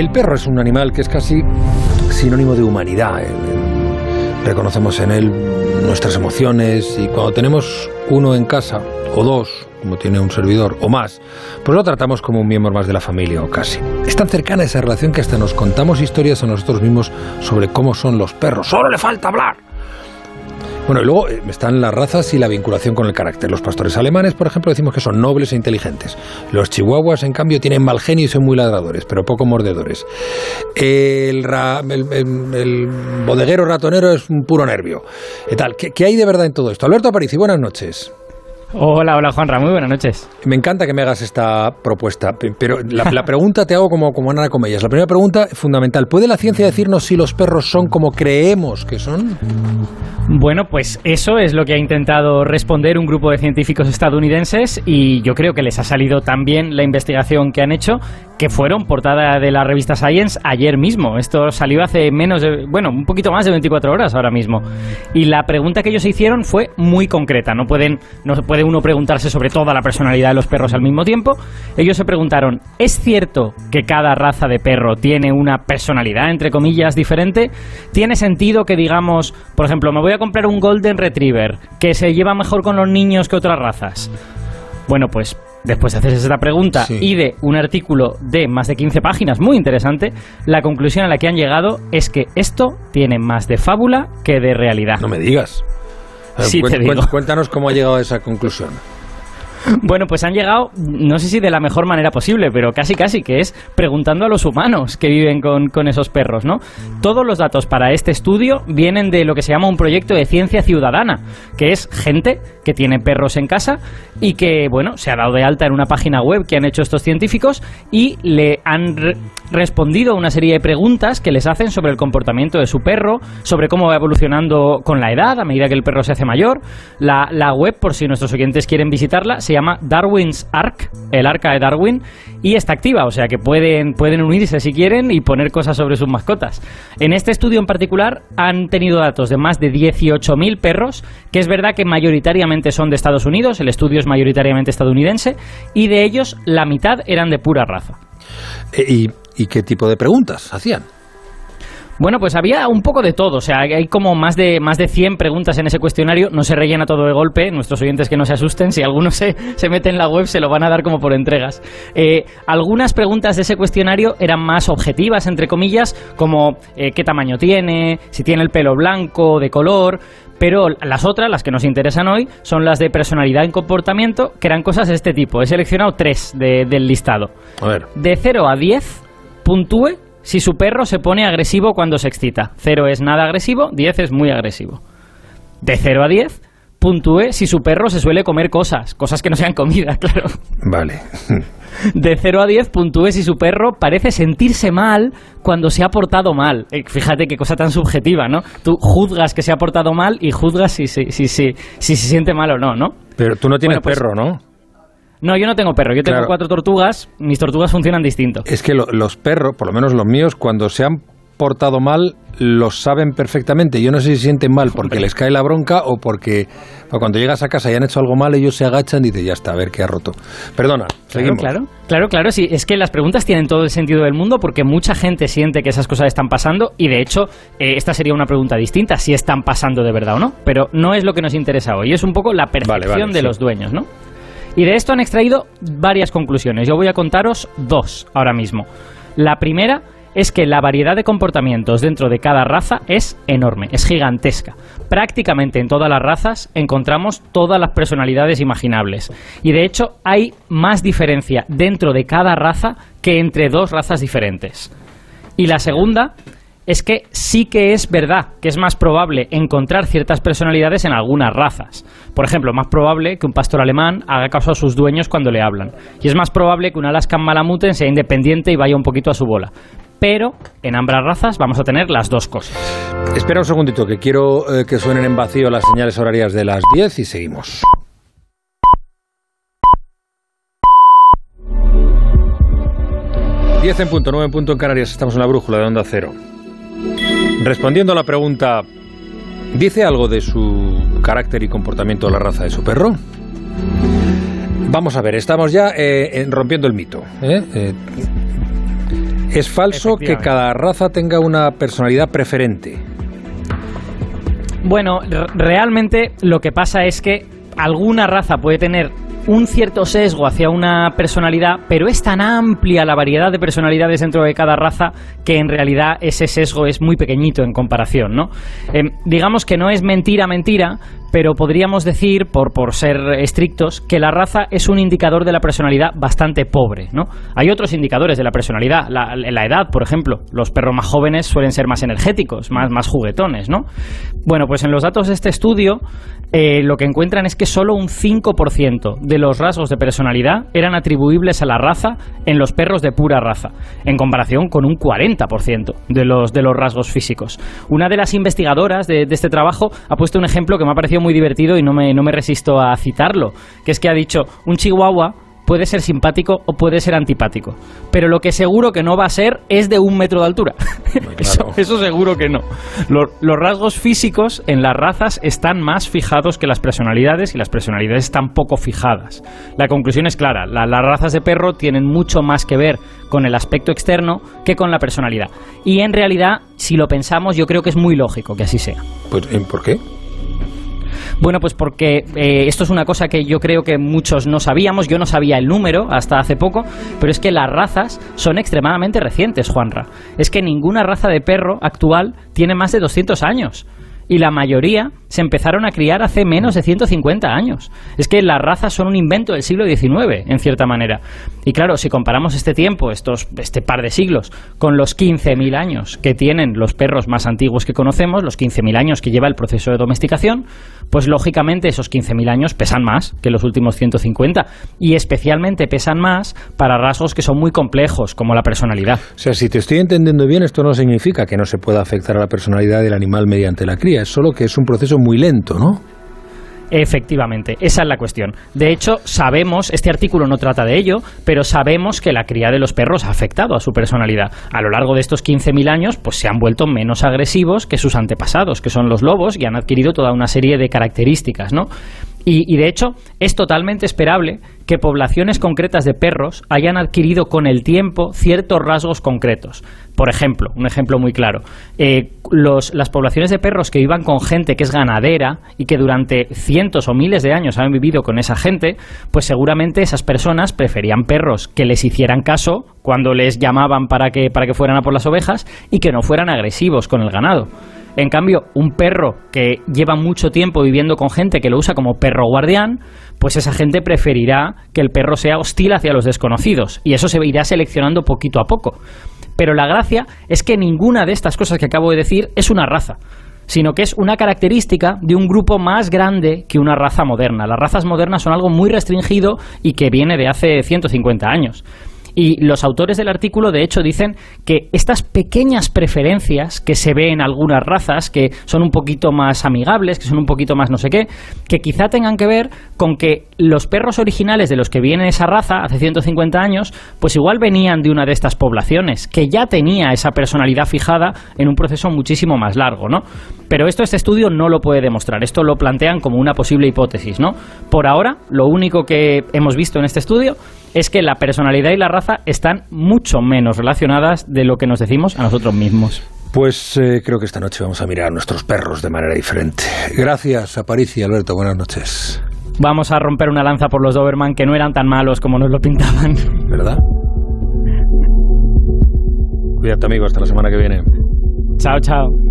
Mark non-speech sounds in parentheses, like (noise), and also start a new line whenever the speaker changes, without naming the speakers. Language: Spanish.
El perro es un animal que es casi sinónimo de humanidad. Reconocemos en él nuestras emociones y cuando tenemos uno en casa, o dos, como tiene un servidor, o más, pues lo tratamos como un miembro más de la familia o casi. Es tan cercana esa relación que hasta nos contamos historias a nosotros mismos sobre cómo son los perros. Solo le falta hablar. Bueno, y luego eh, están las razas y la vinculación con el carácter. Los pastores alemanes, por ejemplo, decimos que son nobles e inteligentes. Los chihuahuas, en cambio, tienen mal genio y son muy ladradores, pero poco mordedores. El, bodeguero ratonero es un puro nervio. ¿Qué tal? ¿Qué, hay de verdad en todo esto? Alberto Aparici, buenas noches.
Hola, hola Juanra, muy buenas noches.
Me encanta que me hagas esta propuesta, pero la, pregunta te hago como, como Ana Comellas. La primera pregunta fundamental, ¿puede la ciencia decirnos si los perros son como creemos que son?
Bueno, pues eso es lo que ha intentado responder un grupo de científicos estadounidenses y yo creo que les ha salido tan bien la investigación que han hecho que fueron portada de la revista Science ayer mismo. Esto salió hace menos de, bueno, un poquito más de 24 horas ahora mismo. Y la pregunta que ellos hicieron fue muy concreta. No pueden, no puede uno preguntarse sobre toda la personalidad de los perros al mismo tiempo. Ellos se preguntaron, ¿es cierto que cada raza de perro tiene una personalidad, entre comillas, diferente? ¿Tiene sentido que digamos, por ejemplo, me voy a comprar un Golden Retriever que se lleva mejor con los niños que otras razas? Bueno, pues después de hacerse esta pregunta y de un artículo de más de 15 páginas muy interesante, la conclusión a la que han llegado es que esto tiene más de fábula que de realidad.
No me digas.
Sí, te digo.
Cuéntanos cómo ha llegado a esa conclusión. (laughs)
Bueno, pues han llegado, no sé si de la mejor manera posible, pero casi casi, que es preguntando a los humanos que viven con, con, esos perros, ¿no? Todos los datos para este estudio vienen de lo que se llama un proyecto de ciencia ciudadana, que es gente que tiene perros en casa y que, bueno, se ha dado de alta en una página web que han hecho estos científicos y le han respondido a una serie de preguntas que les hacen sobre el comportamiento de su perro, sobre cómo va evolucionando con la edad a medida que el perro se hace mayor. La, la web, por si nuestros oyentes quieren visitarla, se llama Darwin's Ark, el arca de Darwin, y está activa, o sea que pueden, pueden unirse si quieren y poner cosas sobre sus mascotas. En este estudio en particular han tenido datos de más de 18.000 perros, que es verdad que mayoritariamente son de Estados Unidos, el estudio es mayoritariamente estadounidense, y de ellos la mitad eran de pura raza.
Eh, ¿Y, qué tipo de preguntas hacían?
Bueno, pues había un poco de todo. O sea, hay como más de, más de 100 preguntas en ese cuestionario. No se rellena todo de golpe. Nuestros oyentes que no se asusten. Si alguno se, se mete en la web, se lo van a dar como por entregas. Eh, algunas preguntas de ese cuestionario eran más objetivas, entre comillas, como eh, qué tamaño tiene, si tiene el pelo blanco, de color. Pero las otras, las que nos interesan hoy, son las de personalidad y comportamiento, que eran cosas de este tipo. He seleccionado tres del listado.
A ver.
De 0 a 10, puntúe si su perro se pone agresivo cuando se excita. 0 es nada agresivo, 10 es muy agresivo. De 0 a 10, puntúe si su perro se suele comer cosas, cosas que no sean comida, (laughs) claro.
Vale. (laughs)
De 0 a 10 puntúe si su perro parece sentirse mal cuando se ha portado mal. Eh, fíjate qué cosa tan subjetiva, ¿no? Tú juzgas que se ha portado mal y juzgas si, si, si, si, si se siente mal o no, ¿no?
Pero tú no tienes pues perro, ¿no?
No, yo no tengo perro. Yo tengo cuatro tortugas. Mis tortugas funcionan distinto.
Es que los perros, por lo menos los míos, cuando se han portado mal, lo saben perfectamente. Yo no sé si sienten mal porque les cae la bronca o porque cuando llegas a casa y han hecho algo mal, ellos se agachan y dicen, ya está, a ver qué ha roto. Perdona, seguimos.
Claro, claro, claro, sí. Es que las preguntas tienen todo el sentido del mundo porque mucha gente siente que esas cosas están pasando y de hecho eh, esta sería una pregunta distinta, si están pasando de verdad o no. Pero no es lo que nos interesa hoy, es un poco la percepción de los dueños, ¿no? Y de esto han extraído varias conclusiones. Yo voy a contaros dos ahora mismo. La primera es que la variedad de comportamientos dentro de cada raza es enorme, es gigantesca. Prácticamente en todas las razas encontramos todas las personalidades imaginables. Y de hecho hay más diferencia dentro de cada raza que entre dos razas diferentes. Y la segunda es que sí que es verdad que es más probable encontrar ciertas personalidades en algunas razas. Por ejemplo, más probable que un pastor alemán haga caso a sus dueños cuando le hablan. Y es más probable que un Alaskan Malamuten sea independiente y vaya un poquito a su bola. Pero en ambas razas vamos a tener las dos cosas.
Espera un segundito, que quiero eh, que suenen en vacío las señales horarias de las 10 y seguimos. 10 en punto, 9 en punto en Canarias, estamos en la brújula de Onda Cero. Respondiendo a la pregunta, ¿dice algo de su carácter y comportamiento la raza de su perro? Vamos a ver, estamos ya eh, rompiendo el mito. ¿eh? Es falso que cada raza tenga una personalidad preferente.
Bueno, realmente lo que pasa es que alguna raza puede tener un cierto sesgo hacia una personalidad, pero es tan amplia la variedad de personalidades dentro de cada raza que en realidad ese sesgo es muy pequeñito en comparación, ¿no? Em, digamos que no es mentira, mentira, pero podríamos decir, por, por ser estrictos, que la raza es un indicador de la personalidad bastante pobre, ¿no? Hay otros indicadores de la personalidad, la, la edad, por ejemplo. Los perros más jóvenes suelen ser más energéticos, más, más juguetones, ¿no? Bueno, pues en los datos de este estudio eh, lo que encuentran es que solo un 5% de los rasgos de personalidad eran atribuibles a la raza en los perros de pura raza, en comparación con un 40% de los, de los rasgos físicos. Una de las investigadoras de, de este trabajo ha puesto un ejemplo que me ha parecido muy divertido y no me, no me resisto a citarlo, que es que ha dicho, un chihuahua puede ser simpático o puede ser antipático. Pero lo que seguro que no va a ser es de un metro de altura. (laughs) eso, seguro que no. Los, rasgos físicos en las razas están más fijados que las personalidades y las personalidades están poco fijadas. La conclusión es clara. las razas de perro tienen mucho más que ver con el aspecto externo que con la personalidad. Y en realidad, si lo pensamos, yo creo que es muy lógico que así sea.
Pues, ¿Por qué?
Bueno, pues porque eh, esto es una cosa que yo creo que muchos no sabíamos, yo no sabía el número hasta hace poco, pero es que las razas son extremadamente recientes, Juanra. Es que ninguna raza de perro actual tiene más de 200 años y la mayoría se empezaron a criar hace menos de 150 años. Es que las razas son un invento del siglo XIX, en cierta manera. Y claro, si comparamos este tiempo, estos, este par de siglos, con los 15.000 años que tienen los perros más antiguos que conocemos, los 15.000 años que lleva el proceso de domesticación, pues lógicamente esos 15.000 años pesan más que los últimos 150 y especialmente pesan más para rasgos que son muy complejos, como la personalidad.
O sea, si te estoy entendiendo bien, esto no significa que no se pueda afectar a la personalidad del animal mediante la cría, solo que es un proceso muy lento, ¿no?
Efectivamente, esa es la cuestión. De hecho, sabemos, este artículo no trata de ello, pero sabemos que la cría de los perros ha afectado a su personalidad. A lo largo de estos 15.000 años, pues se han vuelto menos agresivos que sus antepasados, que son los lobos, y han adquirido toda una serie de características, ¿no? Y, de hecho, es totalmente esperable que poblaciones concretas de perros hayan adquirido con el tiempo ciertos rasgos concretos. Por ejemplo, un ejemplo muy claro, eh, las poblaciones de perros que vivan con gente que es ganadera y que durante cientos o miles de años han vivido con esa gente, pues seguramente esas personas preferían perros que les hicieran caso cuando les llamaban para que, para que fueran a por las ovejas y que no fueran agresivos con el ganado. En cambio, un perro que lleva mucho tiempo viviendo con gente que lo usa como perro guardián, pues esa gente preferirá que el perro sea hostil hacia los desconocidos. Y eso se irá seleccionando poquito a poco. Pero la gracia es que ninguna de estas cosas que acabo de decir es una raza sino que es una característica de un grupo más grande que una raza moderna. Las razas modernas son algo muy restringido y que viene de hace 150 años. Y los autores del artículo, de hecho, dicen que estas pequeñas preferencias que se ven en algunas razas, que son un poquito más amigables, que son un poquito más no sé qué, que quizá tengan que ver con que los perros originales de los que viene esa raza hace 150 años, pues igual venían de una de estas poblaciones, que ya tenía esa personalidad fijada en un proceso muchísimo más largo, ¿no? Pero esto este estudio no lo puede demostrar, esto lo plantean como una posible hipótesis, ¿no? Por ahora, lo único que hemos visto en este estudio es que la personalidad y la raza están mucho menos relacionadas de lo que nos decimos a nosotros mismos.
Pues eh, creo que esta noche vamos a mirar a nuestros perros de manera diferente. Gracias, Aparici y Alberto. Buenas noches.
Vamos a romper una lanza por los Doberman que no eran tan malos como nos lo pintaban.
¿Verdad? Cuídate, amigo. Hasta la semana que viene.
Chao, chao.